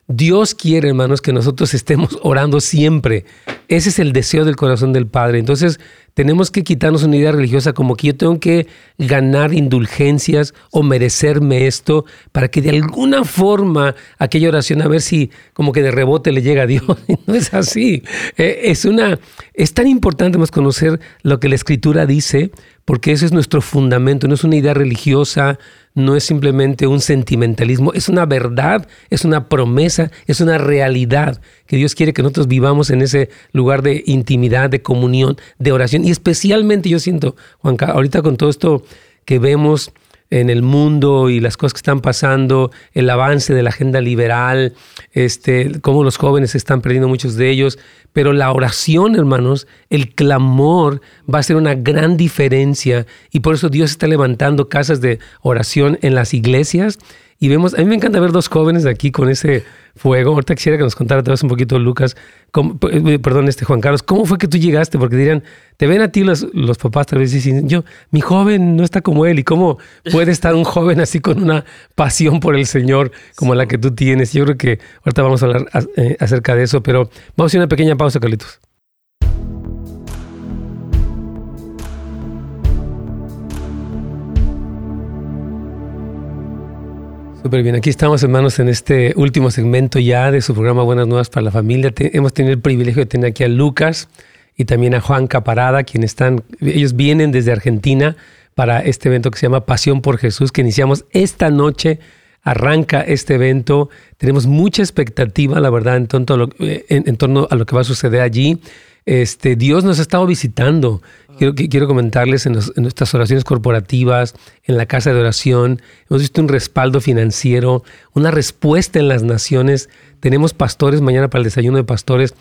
Dios quiere, hermanos, que nosotros estemos orando siempre. Ese es el deseo del corazón del Padre. Entonces, tenemos que quitarnos una idea religiosa como que yo tengo que ganar indulgencias o merecerme esto para que de alguna forma aquella oración a ver si como que de rebote le llega a Dios. No es así. Eh, es una es tan importante más conocer lo que la escritura dice porque ese es nuestro fundamento, no es una idea religiosa, no es simplemente un sentimentalismo, es una verdad, es una promesa, es una realidad que Dios quiere que nosotros vivamos en ese lugar de intimidad, de comunión, de oración. Y especialmente yo siento, Juanca, ahorita con todo esto que vemos en el mundo y las cosas que están pasando, el avance de la agenda liberal, este, cómo los jóvenes están perdiendo muchos de ellos, pero la oración, hermanos, el clamor va a ser una gran diferencia y por eso Dios está levantando casas de oración en las iglesias y vemos, a mí me encanta ver dos jóvenes aquí con ese fuego. Ahorita quisiera que nos contara otra vez un poquito, Lucas, eh, perdón, este Juan Carlos, ¿cómo fue que tú llegaste? Porque dirían, te ven a ti los, los papás tal vez dicen, yo, mi joven no está como él. ¿Y cómo puede estar un joven así con una pasión por el Señor como la que tú tienes? Yo creo que ahorita vamos a hablar eh, acerca de eso, pero vamos a hacer una pequeña pausa, Carlitos. Súper bien, aquí estamos hermanos en este último segmento ya de su programa Buenas Nuevas para la Familia. hemos tenido el privilegio de tener aquí a Lucas y también a Juan Caparada, quienes están, ellos vienen desde Argentina para este evento que se llama Pasión por Jesús, que iniciamos esta noche. Arranca este evento, tenemos mucha expectativa, la verdad, en torno a lo, en torno a lo que va a suceder allí. Este, Dios nos ha estado visitando. Quiero, quiero comentarles en, nuestras oraciones corporativas, en la casa de oración, hemos visto un respaldo financiero, una respuesta en las naciones. Tenemos pastores mañana para el desayuno de pastores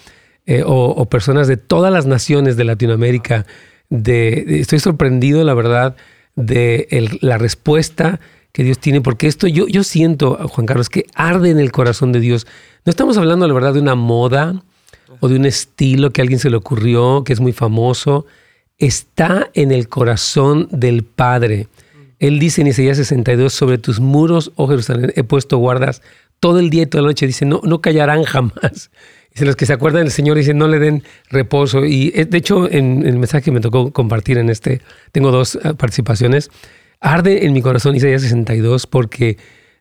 eh, o, personas de todas las naciones de Latinoamérica. Estoy sorprendido, la verdad, de la respuesta que Dios tiene, porque esto yo, yo siento, Juan Carlos, que arde en el corazón de Dios. No estamos hablando, la verdad, de una moda, o de un estilo que a alguien se le ocurrió, que es muy famoso, está en el corazón del Padre. Él dice en Isaías 62, sobre tus muros, oh Jerusalén, he puesto guardas todo el día y toda la noche. Dice, no, no callarán jamás. Dice, los que se acuerdan del Señor dicen, no le den reposo. Y eh, de hecho, en el mensaje que me tocó compartir en este, tengo dos eh, participaciones, arde en mi corazón Isaías 62 porque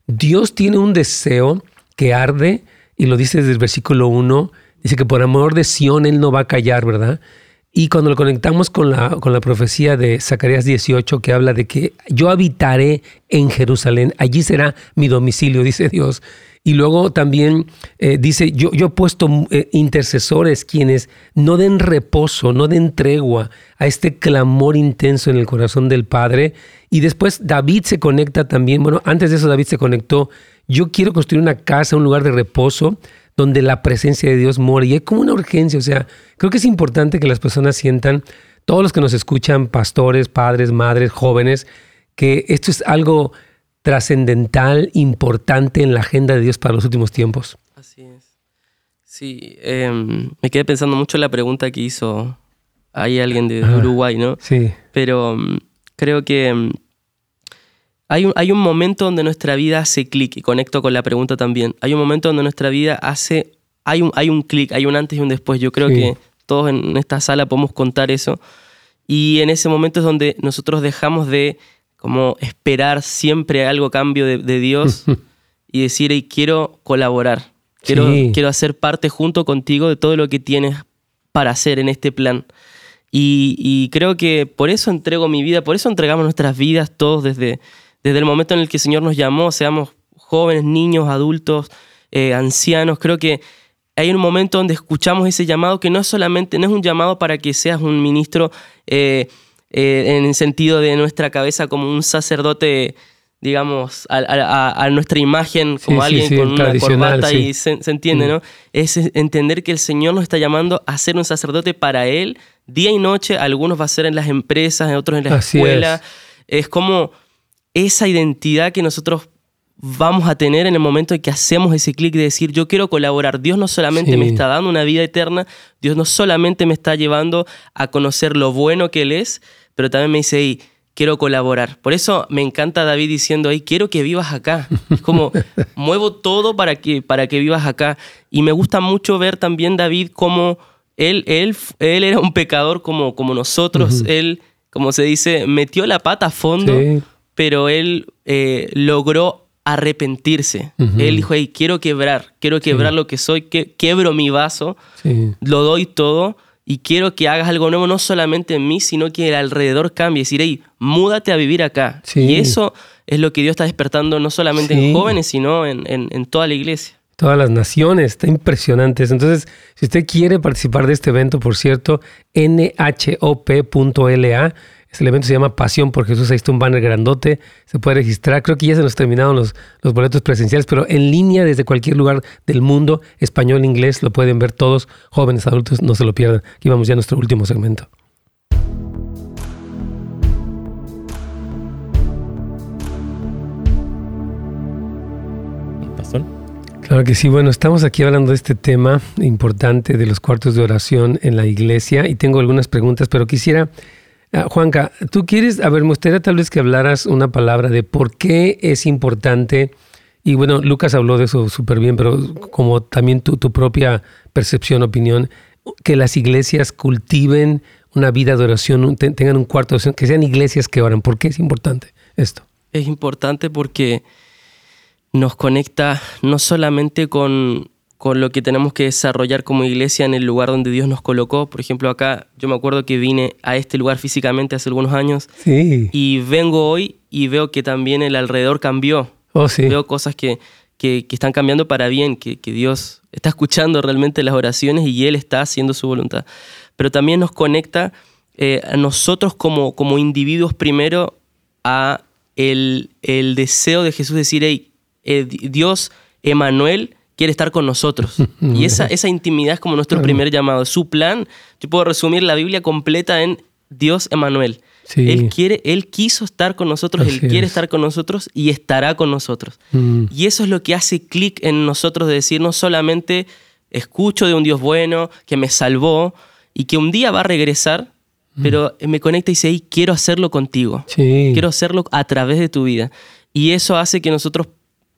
Dios tiene un deseo que arde, y lo dice desde el versículo 1, Dice que por amor de Sión Él no va a callar, ¿verdad? Y cuando lo conectamos con la, con la profecía de Zacarías 18, que habla de que yo habitaré en Jerusalén, allí será mi domicilio, dice Dios. Y luego también eh, dice, yo, yo he puesto eh, intercesores quienes no den reposo, no den tregua a este clamor intenso en el corazón del Padre. Y después David se conecta también, bueno, antes de eso David se conectó, yo quiero construir una casa, un lugar de reposo donde la presencia de Dios mora. Y es como una urgencia, o sea, creo que es importante que las personas sientan, todos los que nos escuchan, pastores, padres, madres, jóvenes, que esto es algo trascendental, importante en la agenda de Dios para los últimos tiempos. Así es. Sí, em, me quedé pensando mucho en la pregunta que hizo ahí alguien de, Uruguay, ¿no? Sí. Pero em, creo que em, hay un, hay un momento donde nuestra vida hace clic, y conecto con la pregunta también. Hay un momento donde nuestra vida hace. Hay un, hay un clic, hay un antes y un después. Yo creo que todos en esta sala podemos contar eso. Y en ese momento es donde nosotros dejamos de como esperar siempre algo cambio de, Dios y decir, hey, quiero colaborar, quiero, quiero hacer parte junto contigo de todo lo que tienes para hacer en este plan. Y, y, creo que por eso entrego mi vida, por eso entregamos nuestras vidas todos desde, desde el momento en el que el Señor nos llamó, seamos jóvenes, niños, adultos, eh, ancianos, creo que hay un momento donde escuchamos ese llamado que no es solamente, no es un llamado para que seas un ministro eh, eh, en el sentido de nuestra cabeza como un sacerdote, digamos, a, nuestra imagen, como alguien con una corbata y se, entiende, mm. ¿no? Es entender que el Señor nos está llamando a ser un sacerdote para Él, día y noche, algunos va a ser en las empresas, otros en la escuela. es como esa identidad que nosotros vamos a tener en el momento en que hacemos ese clic de decir, yo quiero colaborar. Dios no solamente me está dando una vida eterna, Dios no solamente me está llevando a conocer lo bueno que Él es, pero también me dice, hey, quiero colaborar. Por eso me encanta David diciendo, hey, quiero que vivas acá. Es como, muevo todo para que, para que vivas acá. Y me gusta mucho ver también David como él, él, él era un pecador como, como nosotros. Él, como se dice, metió la pata a fondo pero él eh, logró arrepentirse. Él dijo, hey, quiero quebrar, quiero quebrar lo que soy, que, quebro mi vaso, lo doy todo y quiero que hagas algo nuevo, no solamente en mí, sino que el alrededor cambie. Decir, hey, múdate a vivir acá. Y eso es lo que Dios está despertando no solamente en jóvenes, sino en, en toda la iglesia todas las naciones, está impresionante. Entonces, si usted quiere participar de este evento, por cierto, nhop.la este evento se llama Pasión por Jesús. Ahí está un banner grandote. Se puede registrar. Creo que ya se nos terminaron los, los boletos presenciales, pero en línea desde cualquier lugar del mundo, español, inglés, lo pueden ver todos, jóvenes, adultos, no se lo pierdan. Aquí vamos ya a nuestro último segmento. Claro que sí, bueno, estamos aquí hablando de este tema importante de los cuartos de oración en la iglesia y tengo algunas preguntas, pero quisiera Juanca, tú quieres, a ver, me gustaría tal vez que hablaras una palabra de por qué es importante, y bueno, Lucas habló de eso súper bien, pero como también tu, tu propia percepción, opinión, que las iglesias cultiven una vida de oración, tengan un cuarto de oración, que sean iglesias que oran. ¿Por qué es importante esto? Es importante porque nos conecta no solamente con con lo que tenemos que desarrollar como iglesia en el lugar donde Dios nos colocó. Por ejemplo, acá yo me acuerdo que vine a este lugar físicamente hace algunos años y vengo hoy y veo que también el alrededor cambió. Oh, sí. Veo cosas que, que, están cambiando para bien, que, que, Dios está escuchando realmente las oraciones y Él está haciendo su voluntad. Pero también nos conecta eh, a nosotros como, como individuos primero a el, el deseo de Jesús decir, hey, eh, Dios, Emanuel, quiere estar con nosotros. Y esa, esa intimidad es como nuestro primer llamado. Su plan, yo puedo resumir la Biblia completa en Dios Emanuel. Él quiere, Él quiso estar con nosotros, Él quiere estar con nosotros y estará con nosotros. Mm. Y eso es lo que hace clic en nosotros de decir no solamente escucho de un Dios bueno que me salvó y que un día va a regresar, mm. pero me conecta y dice, quiero hacerlo contigo. Quiero hacerlo a través de tu vida. Y eso hace que nosotros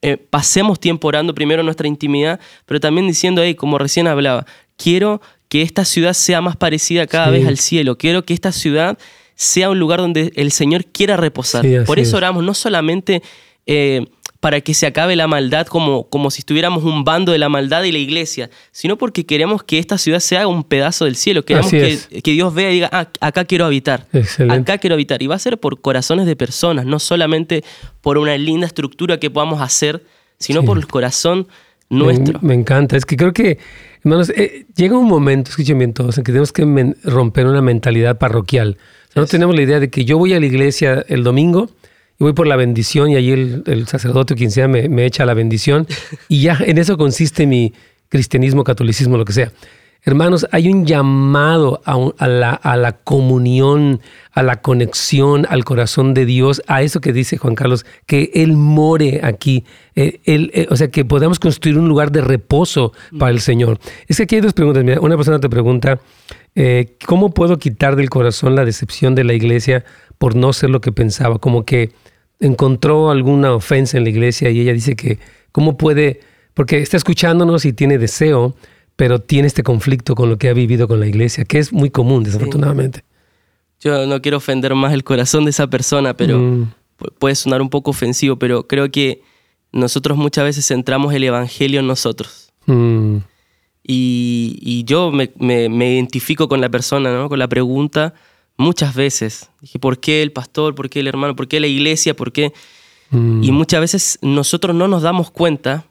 eh, pasemos tiempo orando primero en nuestra intimidad, pero también diciendo, hey, como recién hablaba, quiero que esta ciudad sea más parecida cada vez al cielo, quiero que esta ciudad sea un lugar donde el Señor quiera reposar. Por eso oramos no solamente eh, para que se acabe la maldad como, como si estuviéramos un bando de la maldad y la iglesia, sino porque queremos que esta ciudad sea un pedazo del cielo. Queremos que, que, Dios vea y diga, ah, acá quiero habitar. Acá quiero habitar. Y va a ser por corazones de personas, no solamente por una linda estructura que podamos hacer, sino por el corazón nuestro. Me, encanta. Es que creo que, hermanos, eh, llega un momento, escuchen bien todos, en que tenemos que romper una mentalidad parroquial. no tenemos la idea de que yo voy a la iglesia el domingo y voy por la bendición y ahí el, sacerdote o quien sea me, me, echa la bendición y ya en eso consiste mi cristianismo, catolicismo, lo que sea. Hermanos, hay un llamado a, la, comunión, a la conexión al corazón de Dios, a eso que dice Juan Carlos, que Él more aquí, eh, eh, o sea, que podamos construir un lugar de reposo para el Señor. Es que aquí hay dos preguntas. Mira, una persona te pregunta, eh, ¿cómo puedo quitar del corazón la decepción de la iglesia por no ser lo que pensaba? Como que encontró alguna ofensa en la iglesia y ella dice que, ¿cómo puede? Porque está escuchándonos y tiene deseo pero tiene este conflicto con lo que ha vivido con la iglesia, que es muy común, desafortunadamente. Yo no quiero ofender más el corazón de esa persona, pero mm. puede sonar un poco ofensivo, pero creo que nosotros muchas veces centramos el Evangelio en nosotros. Mm. Y, yo me, identifico con la persona, ¿no? con la pregunta muchas veces. Dije, ¿por qué el pastor? ¿Por qué el hermano? ¿Por qué la iglesia? ¿Por qué? Mm. Y muchas veces nosotros no nos damos cuenta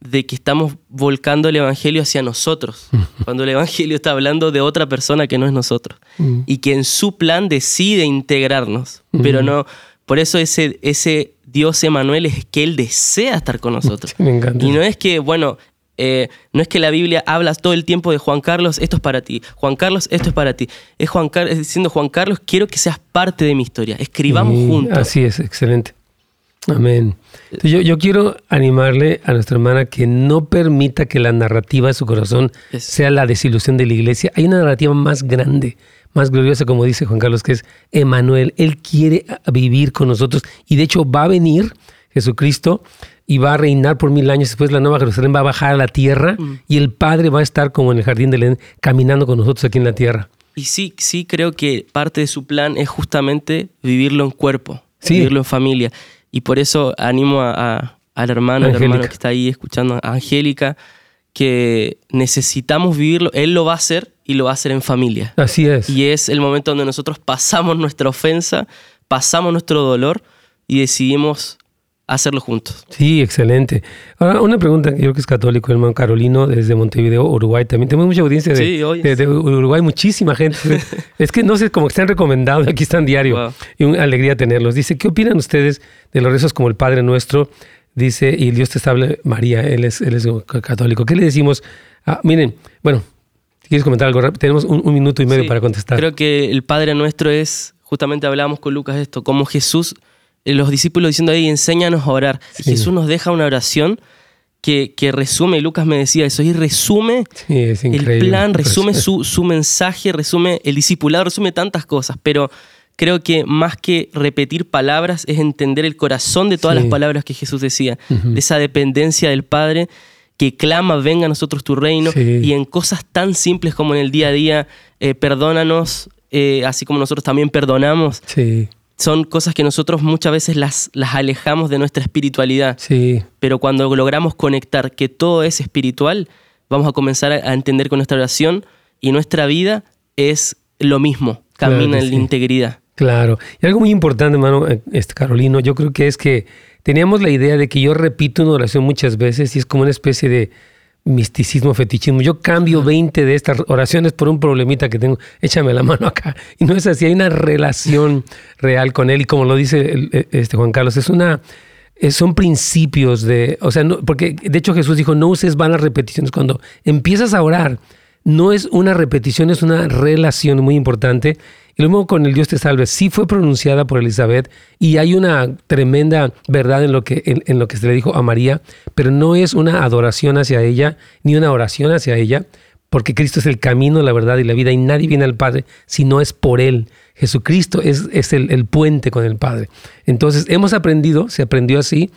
de que estamos volcando el Evangelio hacia nosotros, cuando el Evangelio está hablando de otra persona que no es nosotros, mm. y que en su plan decide integrarnos, pero no, por eso ese, ese Dios Emanuel es que Él desea estar con nosotros. Y no es que, bueno, eh, no es que la Biblia habla todo el tiempo de Juan Carlos, esto es para ti, Juan Carlos, esto es para ti. Es, Juan es diciendo, Juan Carlos, quiero que seas parte de mi historia, escribamos juntos. Así es, excelente. Amén. yo, yo, quiero animarle a nuestra hermana que no permita que la narrativa de su corazón sea la desilusión de la iglesia. Hay una narrativa más grande, más gloriosa, como dice Juan Carlos, que es Emanuel. Él quiere vivir con nosotros y de hecho va a venir Jesucristo y va a reinar por mil años. Después la Nueva Jerusalén va a bajar a la tierra mm. y el Padre va a estar como en el jardín del Edén, caminando con nosotros aquí en la tierra. Y sí, sí creo que parte de su plan es justamente vivirlo en cuerpo, vivirlo en familia. Y por eso animo a, al hermano, al hermano que está ahí escuchando, a Angélica, que necesitamos vivirlo. Él lo va a hacer y lo va a hacer en familia. Así es. Y es el momento donde nosotros pasamos nuestra ofensa, pasamos nuestro dolor y decidimos hacerlo juntos. Sí, excelente. Ahora, una pregunta, yo creo que es católico, hermano Carolino, desde Montevideo, Uruguay. También tenemos mucha audiencia de, Uruguay, muchísima gente. es que no sé, como que están recomendados, aquí están diario. Y una alegría tenerlos. Dice, ¿qué opinan ustedes de los rezos como el Padre Nuestro? Dice, y Dios te estable, María, él es, él es católico. ¿Qué le decimos? Ah, miren, bueno, ¿quieres comentar algo? Tenemos un, minuto y medio para contestar. Creo que el Padre Nuestro es, justamente hablábamos con Lucas de esto, como Jesús los discípulos diciendo ahí, enséñanos a orar. Y Jesús nos deja una oración que, que, resume, Lucas me decía eso, y resume el plan, resume su, su, mensaje, resume el discipulado, resume tantas cosas, pero creo que más que repetir palabras es entender el corazón de todas las palabras que Jesús decía, de esa dependencia del Padre que clama, venga a nosotros tu reino, y en cosas tan simples como en el día a día, eh, perdónanos, eh, así como nosotros también perdonamos. Sí son cosas que nosotros muchas veces las, las alejamos de nuestra espiritualidad. Sí. Pero cuando logramos conectar que todo es espiritual, vamos a comenzar a entender con nuestra oración y nuestra vida es lo mismo, camina en la integridad. Claro. Y algo muy importante, hermano eh, este, Carolino, yo creo que es que teníamos la idea de que yo repito una oración muchas veces y es como una especie de misticismo, fetichismo. Yo cambio 20 de estas oraciones por un problemita que tengo. Échame la mano acá. Y no es así, hay una relación real con él. Y como lo dice este Juan Carlos, es una son principios de, o sea, porque de hecho Jesús dijo, no uses vanas repeticiones. Cuando empiezas a orar, no es una repetición, es una relación muy importante. Y luego con el Dios te salve, sí fue pronunciada por Elizabeth y hay una tremenda verdad en lo, que, en, lo que se le dijo a María, pero no es una adoración hacia ella ni una oración hacia ella, porque Cristo es el camino, la verdad y la vida y nadie viene al Padre si no es por Él. Jesucristo es, es el, el puente con el Padre. Entonces hemos aprendido, se aprendió así,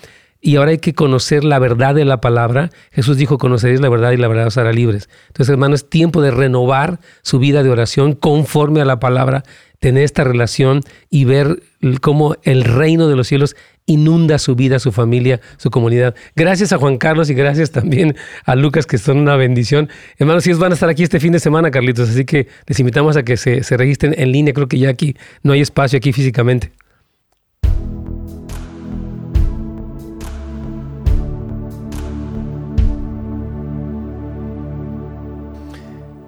y ahora hay que conocer la verdad de la palabra. Jesús dijo, conoceréis la verdad y la verdad os hará libres. Entonces, hermano, es tiempo de renovar su vida de oración conforme a la palabra, tener esta relación y ver cómo el reino de los cielos inunda su vida, su familia, su comunidad. Gracias a Juan Carlos y gracias también a Lucas, que son una bendición. Hermanos, ellos van a estar aquí este fin de semana, Carlitos, así que les invitamos a que se, se registren en línea. Creo que ya aquí no hay espacio aquí físicamente.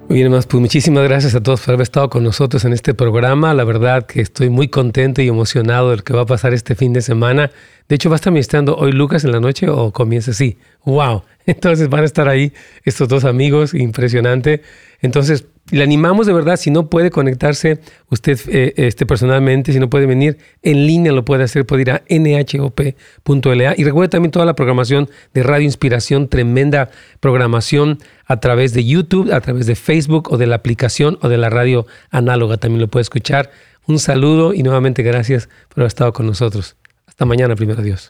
Muy bien, más pues muchísimas gracias a todos por haber estado con nosotros en este programa. La verdad que estoy muy contento y emocionado de lo que va a pasar este fin de semana. De hecho, ¿va a estar ministrando hoy Lucas en la noche o comienza así? ¡Wow! Entonces van a estar ahí estos dos amigos, impresionante. Entonces, le animamos de verdad, si no puede conectarse usted eh, este, personalmente, si no puede venir en línea, lo puede hacer, puede ir a nhop.la. Y recuerde también toda la programación de Radio Inspiración, tremenda programación a través de YouTube, a través de Facebook o de la aplicación o de la radio análoga. También lo puede escuchar. Un saludo y nuevamente gracias por haber estado con nosotros. Hasta mañana, primero Dios.